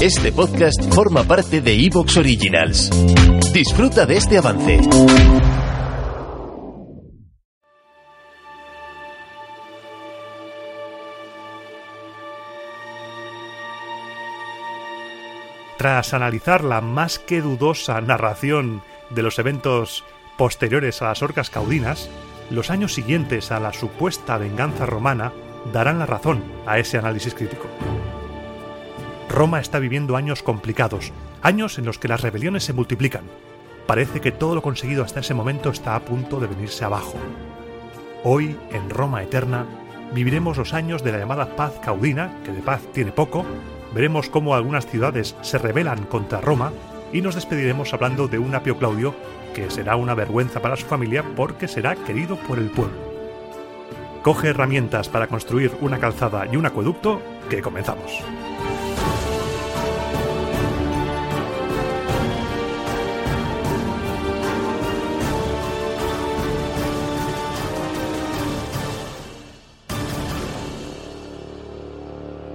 Este podcast forma parte de Evox Originals. Disfruta de este avance. Tras analizar la más que dudosa narración de los eventos posteriores a las orcas caudinas, los años siguientes a la supuesta venganza romana darán la razón a ese análisis crítico. Roma está viviendo años complicados, años en los que las rebeliones se multiplican. Parece que todo lo conseguido hasta ese momento está a punto de venirse abajo. Hoy, en Roma Eterna, viviremos los años de la llamada paz caudina, que de paz tiene poco, veremos cómo algunas ciudades se rebelan contra Roma y nos despediremos hablando de un Apio Claudio que será una vergüenza para su familia porque será querido por el pueblo. Coge herramientas para construir una calzada y un acueducto, que comenzamos.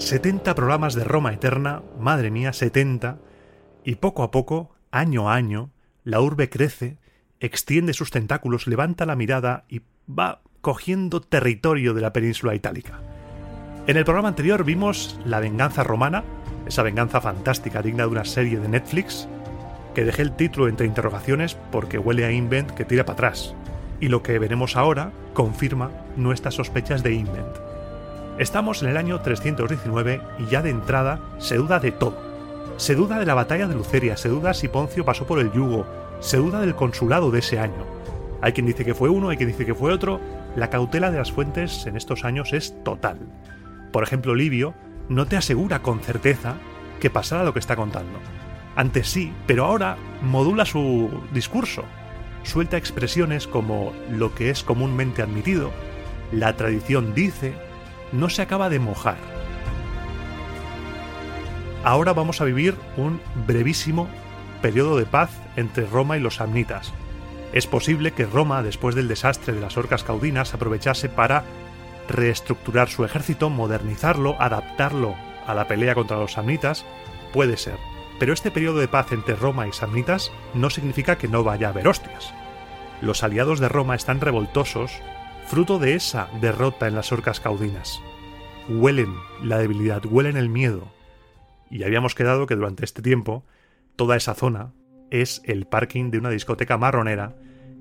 ...70 programas de Roma Eterna... ...madre mía, 70... ...y poco a poco, año a año... La urbe crece, extiende sus tentáculos, levanta la mirada y va cogiendo territorio de la península itálica. En el programa anterior vimos la venganza romana, esa venganza fantástica digna de una serie de Netflix, que dejé el título entre interrogaciones porque huele a Invent que tira para atrás. Y lo que veremos ahora confirma nuestras sospechas de Invent. Estamos en el año 319 y ya de entrada se duda de todo se duda de la batalla de Luceria, se duda si Poncio pasó por el yugo, se duda del consulado de ese año. Hay quien dice que fue uno, hay quien dice que fue otro. La cautela de las fuentes en estos años es total. Por ejemplo, Livio no te asegura con certeza que pasará lo que está contando. Antes sí, pero ahora modula su discurso. Suelta expresiones como lo que es comúnmente admitido, la tradición dice, no se acaba de mojar Ahora vamos a vivir un brevísimo periodo de paz entre Roma y los samnitas. Es posible que Roma, después del desastre de las orcas caudinas, aprovechase para reestructurar su ejército, modernizarlo, adaptarlo a la pelea contra los samnitas. Puede ser. Pero este periodo de paz entre Roma y samnitas no significa que no vaya a haber hostias. Los aliados de Roma están revoltosos, fruto de esa derrota en las orcas caudinas. Huelen la debilidad, huelen el miedo, y habíamos quedado que durante este tiempo toda esa zona es el parking de una discoteca marronera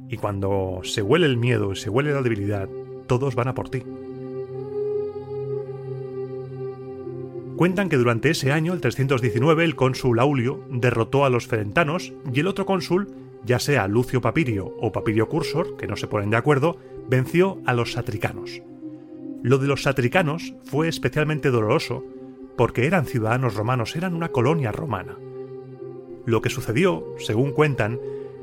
y cuando se huele el miedo y se huele la debilidad, todos van a por ti. Cuentan que durante ese año, el 319, el cónsul Aulio derrotó a los ferentanos y el otro cónsul, ya sea Lucio Papirio o Papirio Cursor, que no se ponen de acuerdo, venció a los satricanos. Lo de los satricanos fue especialmente doloroso porque eran ciudadanos romanos, eran una colonia romana. Lo que sucedió, según cuentan,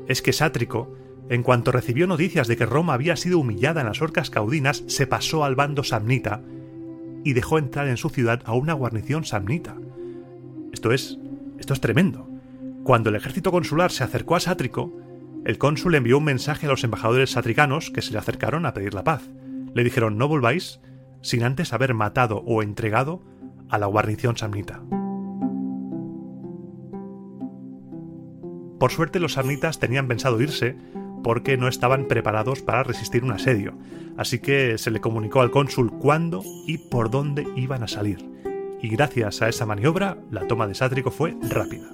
es que Sátrico, en cuanto recibió noticias de que Roma había sido humillada en las orcas caudinas, se pasó al bando samnita y dejó entrar en su ciudad a una guarnición samnita. Esto es, esto es tremendo. Cuando el ejército consular se acercó a Sátrico, el cónsul envió un mensaje a los embajadores satricanos que se le acercaron a pedir la paz. Le dijeron no volváis sin antes haber matado o entregado a la guarnición samnita. Por suerte los samnitas tenían pensado irse porque no estaban preparados para resistir un asedio, así que se le comunicó al cónsul cuándo y por dónde iban a salir. Y gracias a esa maniobra, la toma de Sátrico fue rápida.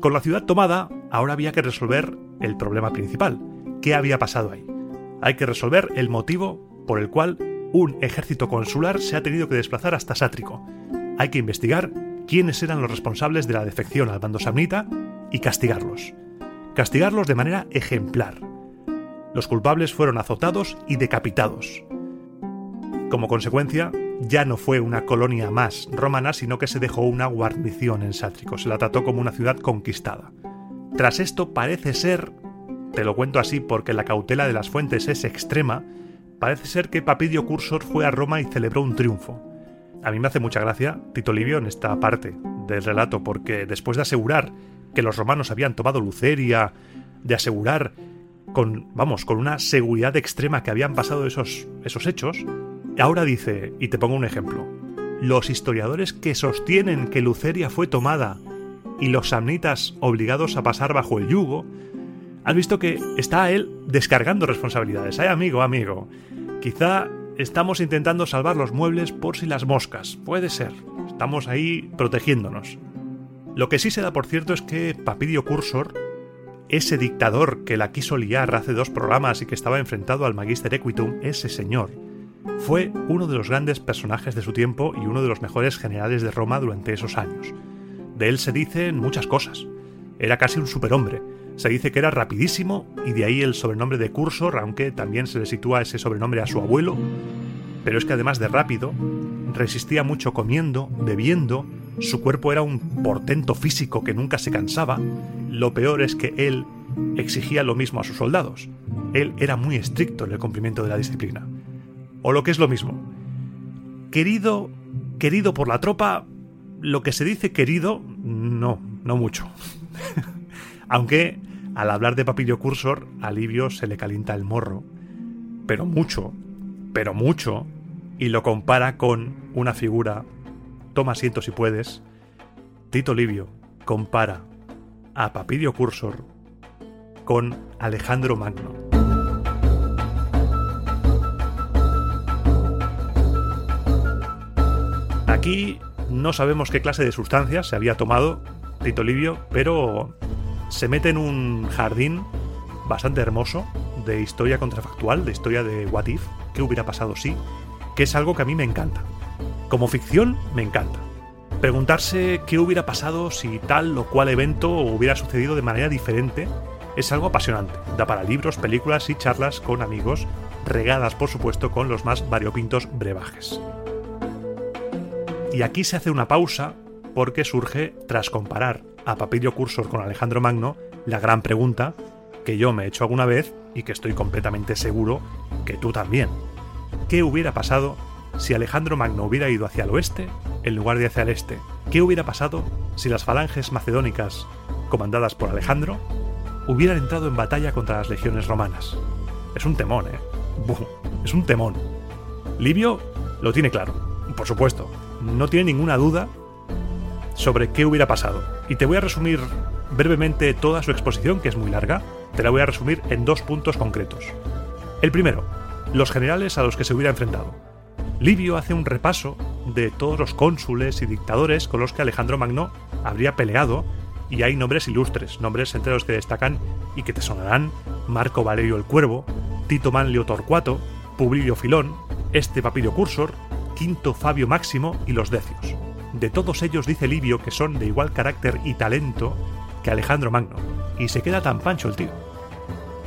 Con la ciudad tomada, ahora había que resolver el problema principal. ¿Qué había pasado ahí? Hay que resolver el motivo por el cual un ejército consular se ha tenido que desplazar hasta Sátrico, hay que investigar quiénes eran los responsables de la defección al bando samnita y castigarlos. Castigarlos de manera ejemplar. Los culpables fueron azotados y decapitados. Como consecuencia, ya no fue una colonia más romana, sino que se dejó una guarnición en Sátrico, se la trató como una ciudad conquistada. Tras esto parece ser, te lo cuento así porque la cautela de las fuentes es extrema, parece ser que Papidio Cursor fue a Roma y celebró un triunfo. A mí me hace mucha gracia Tito Livio en esta parte del relato, porque después de asegurar que los romanos habían tomado Luceria, de asegurar con, vamos, con una seguridad extrema que habían pasado esos, esos hechos, ahora dice, y te pongo un ejemplo, los historiadores que sostienen que Luceria fue tomada y los samnitas obligados a pasar bajo el yugo, has visto que está él descargando responsabilidades. Ay, amigo, amigo, quizá estamos intentando salvar los muebles por si las moscas. Puede ser. Estamos ahí protegiéndonos. Lo que sí se da por cierto es que Papidio Cursor, ese dictador que la quiso liar hace dos programas y que estaba enfrentado al Magister Equitum, ese señor, fue uno de los grandes personajes de su tiempo y uno de los mejores generales de Roma durante esos años. De él se dicen muchas cosas. Era casi un superhombre. Se dice que era rapidísimo y de ahí el sobrenombre de Cursor, aunque también se le sitúa ese sobrenombre a su abuelo. Pero es que además de rápido, resistía mucho comiendo, bebiendo, su cuerpo era un portento físico que nunca se cansaba. Lo peor es que él exigía lo mismo a sus soldados. Él era muy estricto en el cumplimiento de la disciplina. O lo que es lo mismo. Querido, querido por la tropa, lo que se dice querido, no, no mucho. Aunque al hablar de Papilio Cursor, a Livio se le calienta el morro. Pero mucho, pero mucho, y lo compara con una figura toma asiento si puedes, Tito Livio compara a Papidio Cursor con Alejandro Magno. Aquí no sabemos qué clase de sustancias se había tomado Tito Livio, pero se mete en un jardín bastante hermoso de historia contrafactual, de historia de What If, qué hubiera pasado si, que es algo que a mí me encanta. Como ficción, me encanta. Preguntarse qué hubiera pasado si tal o cual evento hubiera sucedido de manera diferente es algo apasionante. Da para libros, películas y charlas con amigos, regadas por supuesto con los más variopintos brebajes. Y aquí se hace una pausa porque surge, tras comparar a Papilio Cursor con Alejandro Magno, la gran pregunta que yo me he hecho alguna vez y que estoy completamente seguro que tú también. ¿Qué hubiera pasado si Alejandro Magno hubiera ido hacia el oeste en lugar de hacia el este? ¿Qué hubiera pasado si las falanges macedónicas, comandadas por Alejandro, hubieran entrado en batalla contra las legiones romanas? Es un temón, ¿eh? es un temón. Livio lo tiene claro, por supuesto. No tiene ninguna duda sobre qué hubiera pasado. Y te voy a resumir brevemente toda su exposición, que es muy larga. Te la voy a resumir en dos puntos concretos. El primero, los generales a los que se hubiera enfrentado. Livio hace un repaso de todos los cónsules y dictadores con los que Alejandro Magno habría peleado y hay nombres ilustres, nombres entre los que destacan y que te sonarán Marco Valerio el Cuervo, Tito Manlio Torcuato, Publio Filón, este Papirio Cursor, Quinto Fabio Máximo y los Decios. De todos ellos dice Livio que son de igual carácter y talento que Alejandro Magno, y se queda tan pancho el tío.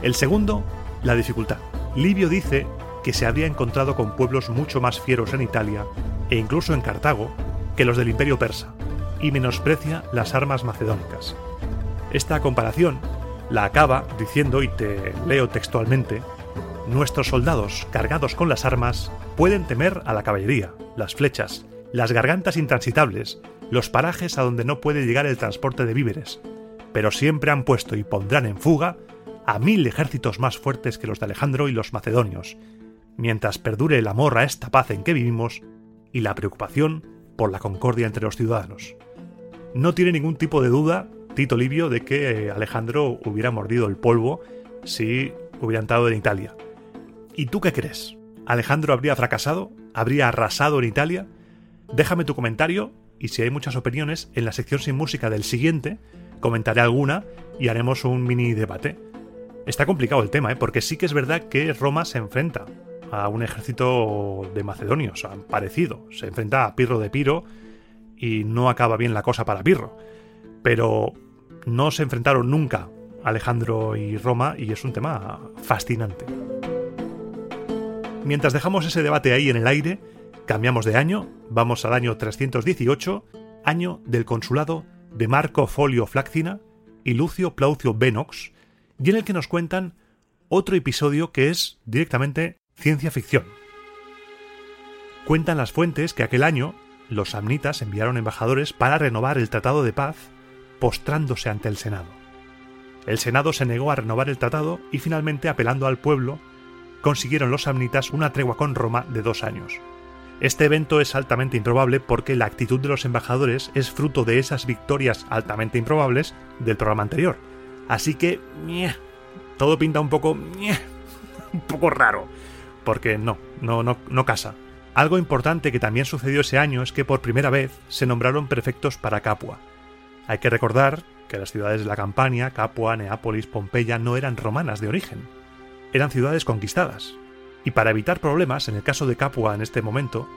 El segundo, la dificultad. Livio dice que se habría encontrado con pueblos mucho más fieros en Italia e incluso en Cartago que los del imperio persa, y menosprecia las armas macedónicas. Esta comparación la acaba diciendo, y te leo textualmente, Nuestros soldados, cargados con las armas, pueden temer a la caballería, las flechas, las gargantas intransitables, los parajes a donde no puede llegar el transporte de víveres, pero siempre han puesto y pondrán en fuga a mil ejércitos más fuertes que los de Alejandro y los macedonios, mientras perdure el amor a esta paz en que vivimos y la preocupación por la concordia entre los ciudadanos. No tiene ningún tipo de duda Tito Livio de que Alejandro hubiera mordido el polvo si hubiera entrado en Italia. ¿Y tú qué crees? ¿Alejandro habría fracasado? ¿Habría arrasado en Italia? Déjame tu comentario y si hay muchas opiniones, en la sección sin música del siguiente comentaré alguna y haremos un mini debate. Está complicado el tema, ¿eh? porque sí que es verdad que Roma se enfrenta a un ejército de macedonios, parecido. Se enfrenta a Pirro de Piro y no acaba bien la cosa para Pirro. Pero no se enfrentaron nunca Alejandro y Roma y es un tema fascinante. Mientras dejamos ese debate ahí en el aire, Cambiamos de año, vamos al año 318, año del consulado de Marco Folio Flaccina y Lucio Plaucio Benox, y en el que nos cuentan otro episodio que es directamente ciencia ficción. Cuentan las fuentes que aquel año los samnitas enviaron embajadores para renovar el tratado de paz, postrándose ante el Senado. El Senado se negó a renovar el tratado y finalmente, apelando al pueblo, consiguieron los samnitas una tregua con Roma de dos años. Este evento es altamente improbable porque la actitud de los embajadores es fruto de esas victorias altamente improbables del programa anterior. Así que, todo pinta un poco, un poco raro, porque no, no, no, no casa. Algo importante que también sucedió ese año es que por primera vez se nombraron prefectos para Capua. Hay que recordar que las ciudades de la Campania, Capua, Neápolis, Pompeya, no eran romanas de origen. Eran ciudades conquistadas. Y para evitar problemas, en el caso de Capua en este momento,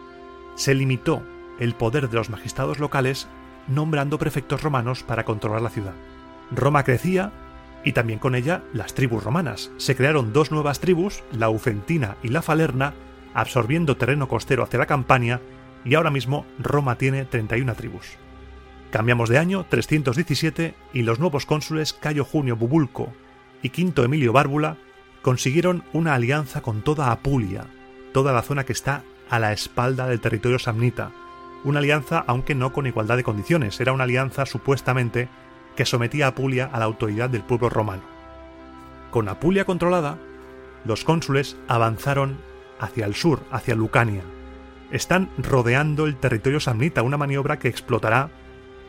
se limitó el poder de los magistrados locales nombrando prefectos romanos para controlar la ciudad. Roma crecía y también con ella las tribus romanas. Se crearon dos nuevas tribus, la Ucentina y la Falerna, absorbiendo terreno costero hacia la Campania, y ahora mismo Roma tiene 31 tribus. Cambiamos de año 317 y los nuevos cónsules Cayo Junio Bubulco y Quinto Emilio Bárbula consiguieron una alianza con toda Apulia, toda la zona que está a la espalda del territorio samnita. Una alianza aunque no con igualdad de condiciones, era una alianza supuestamente que sometía a Apulia a la autoridad del pueblo romano. Con Apulia controlada, los cónsules avanzaron hacia el sur, hacia Lucania. Están rodeando el territorio samnita, una maniobra que explotará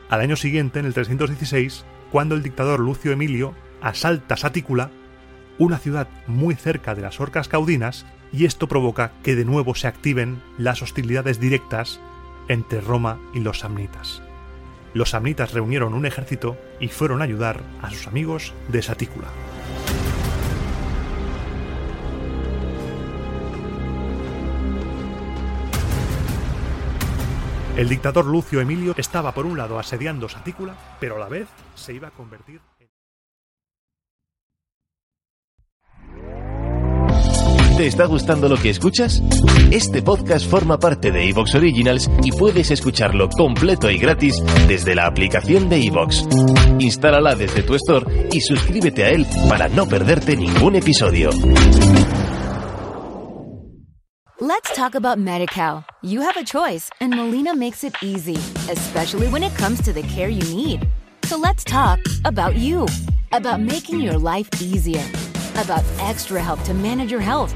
al año siguiente, en el 316, cuando el dictador Lucio Emilio asalta Satícula, una ciudad muy cerca de las Orcas Caudinas, y esto provoca que de nuevo se activen las hostilidades directas entre Roma y los samnitas. Los samnitas reunieron un ejército y fueron a ayudar a sus amigos de Satícula. El dictador Lucio Emilio estaba por un lado asediando Satícula, pero a la vez se iba a convertir ¿Te está gustando lo que escuchas? Este podcast forma parte de Evox Originals y puedes escucharlo completo y gratis desde la aplicación de Evox. Instálala desde tu store y suscríbete a él para no perderte ningún episodio. Let's talk about MediCal. You have a choice, and Molina makes it easy, especially when it comes to the care you need. So let's talk about you, about making your life easier, about extra help to manage your health.